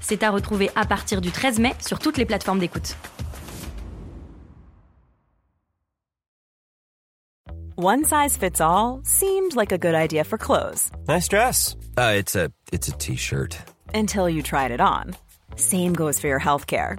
C'est à retrouver à partir du 13 mai sur toutes les plateformes d'écoute. One size fits all seemed like a good idea for clothes. Nice dress. Uh, it's a it's a t-shirt. Until you tried it on. Same goes for your healthcare.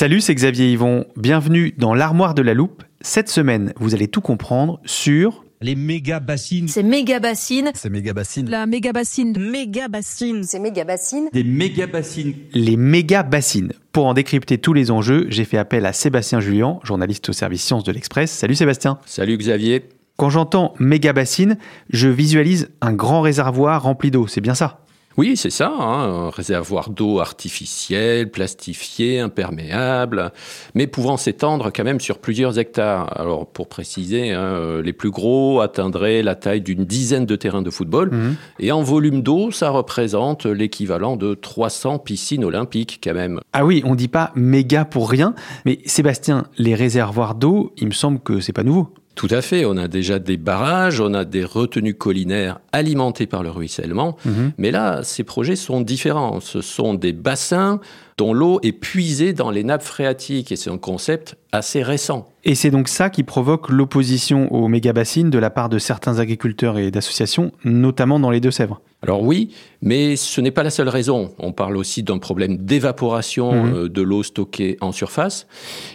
Salut, c'est Xavier Yvon. Bienvenue dans l'armoire de la loupe. Cette semaine, vous allez tout comprendre sur les méga bassines. C'est méga bassines. C'est méga bassine. La méga bassine. Méga bassine. C'est méga bassines. Des méga bassines. les méga bassines. Pour en décrypter tous les enjeux, j'ai fait appel à Sébastien Julien, journaliste au service Sciences de l'Express. Salut Sébastien. Salut Xavier. Quand j'entends méga bassine, je visualise un grand réservoir rempli d'eau, c'est bien ça? Oui, c'est ça, hein, un réservoir d'eau artificiel, plastifié, imperméable, mais pouvant s'étendre quand même sur plusieurs hectares. Alors, pour préciser, hein, euh, les plus gros atteindraient la taille d'une dizaine de terrains de football, Mhm. et en volume d'eau, ça représente l'équivalent de 300 piscines olympiques quand même. Ah oui, on dit pas méga pour rien, mais Sébastien, les réservoirs d'eau, il me semble que c'est pas nouveau. Tout à fait, on a déjà des barrages, on a des retenues collinaires alimentées par le ruissellement, Mhm. mais là, ces projets sont différents. Ce sont des bassins dont l'eau est puisée dans les nappes phréatiques, et c'est un concept assez récent. Et c'est donc ça qui provoque l'opposition aux méga bassines de la part de certains agriculteurs et d'associations, notamment dans les Deux-Sèvres. Alors oui, mais ce n'est pas la seule raison. On parle aussi d'un problème d'évaporation Mhm. euh, de l'eau stockée en surface.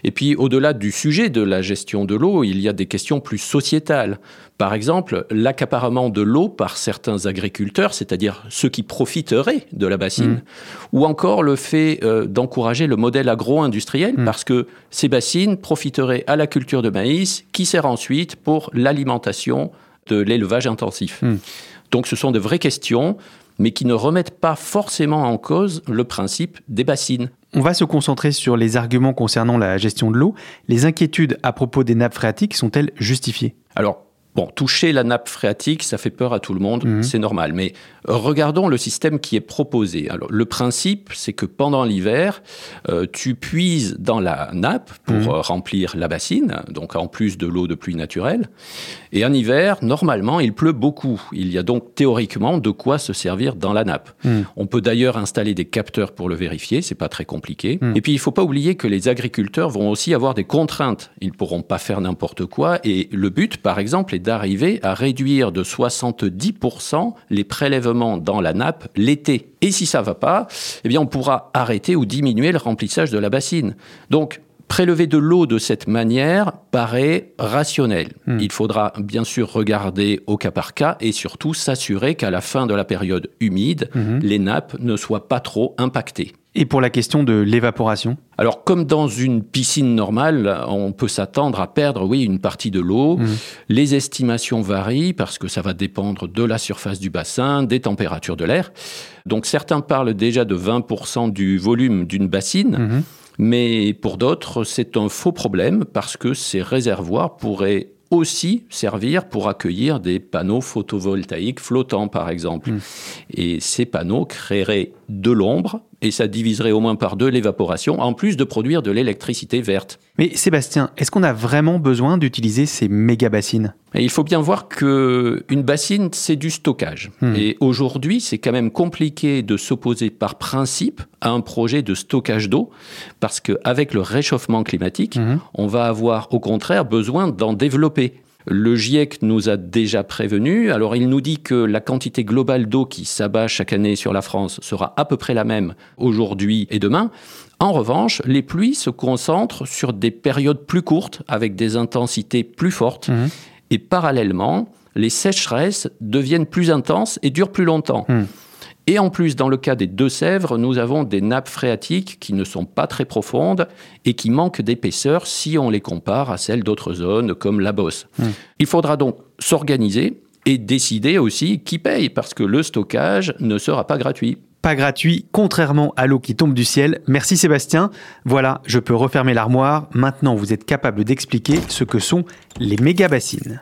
Et puis au-delà du sujet de la gestion de l'eau, il y a des questions plus sociétales. Par exemple, l'accaparement de l'eau par certains agriculteurs, c'est-à-dire ceux qui profiteraient de la bassine, Mhm. ou encore le fait euh, d'encourager le modèle agro-industriel, Mhm. parce que ces bassines profiteraient à la culture de maïs, qui sert ensuite pour l'alimentation de l'élevage intensif. Mhm. Donc ce sont de vraies questions, mais qui ne remettent pas forcément en cause le principe des bassines. On va se concentrer sur les arguments concernant la gestion de l'eau. Les inquiétudes à propos des nappes phréatiques sont-elles justifiées? Alors, bon, toucher la nappe phréatique, ça fait peur à tout le monde, Mhm. c'est normal. Mais regardons le système qui est proposé. Alors, le principe, c'est que pendant l'hiver, euh, tu puises dans la nappe pour Mhm. euh, remplir la bassine, donc en plus de l'eau de pluie naturelle. Et en hiver, normalement, il pleut beaucoup. Il y a donc théoriquement de quoi se servir dans la nappe. Mhm. On peut d'ailleurs installer des capteurs pour le vérifier, c'est pas très compliqué. Et puis il faut pas oublier que les agriculteurs vont aussi avoir des contraintes. Ils pourront pas faire n'importe quoi et le but par exemple est d'arriver à réduire de 70% les prélèvements dans la nappe l'été. Et si ça va pas, eh bien on pourra arrêter ou diminuer le remplissage de la bassine. Donc Prélever de l'eau de cette manière paraît rationnel. Hmm. Il faudra bien sûr regarder au cas par cas et surtout s'assurer qu'à la fin de la période humide, Mhm. les nappes ne soient pas trop impactées. Et pour la question de l'évaporation? Alors, comme dans une piscine normale, on peut s'attendre à perdre, oui, une partie de l'eau. Mhm. Les estimations varient parce que ça va dépendre de la surface du bassin, des températures de l'air. Donc, certains parlent déjà de 20% du volume d'une bassine. Mais pour d'autres, c'est un faux problème parce que ces réservoirs pourraient aussi servir pour accueillir des panneaux photovoltaïques flottants, par exemple. Mm. Et ces panneaux créeraient de l'ombre et ça diviserait au moins par deux l'évaporation, en plus de produire de l'électricité verte. Mais Sébastien, est-ce qu'on a vraiment besoin d'utiliser ces méga bassines? Et il faut bien voir que une bassine, c'est du stockage. Hmm. Et aujourd'hui, c'est quand même compliqué de s'opposer par principe à un projet de stockage d'eau, parce qu'avec le réchauffement climatique, Mhm. on va avoir au contraire besoin d'en développer. Le GIEC nous a déjà prévenu. Alors il nous dit que la quantité globale d'eau qui s'abat chaque année sur la France sera à peu près la même aujourd'hui et demain. En revanche, les pluies se concentrent sur des périodes plus courtes avec des intensités plus fortes. Mmh. Et parallèlement, les sécheresses deviennent plus intenses et durent plus longtemps. Mmh. Et en plus, dans le cas des Deux-Sèvres, nous avons des nappes phréatiques qui ne sont pas très profondes et qui manquent d'épaisseur si on les compare à celles d'autres zones comme la Bosse. Mmh. Il faudra donc s'organiser et décider aussi qui paye, parce que le stockage ne sera pas gratuit. Pas gratuit, contrairement à l'eau qui tombe du ciel. Merci Sébastien. Voilà, je peux refermer l'armoire. Maintenant, vous êtes capable d'expliquer ce que sont les méga-bassines.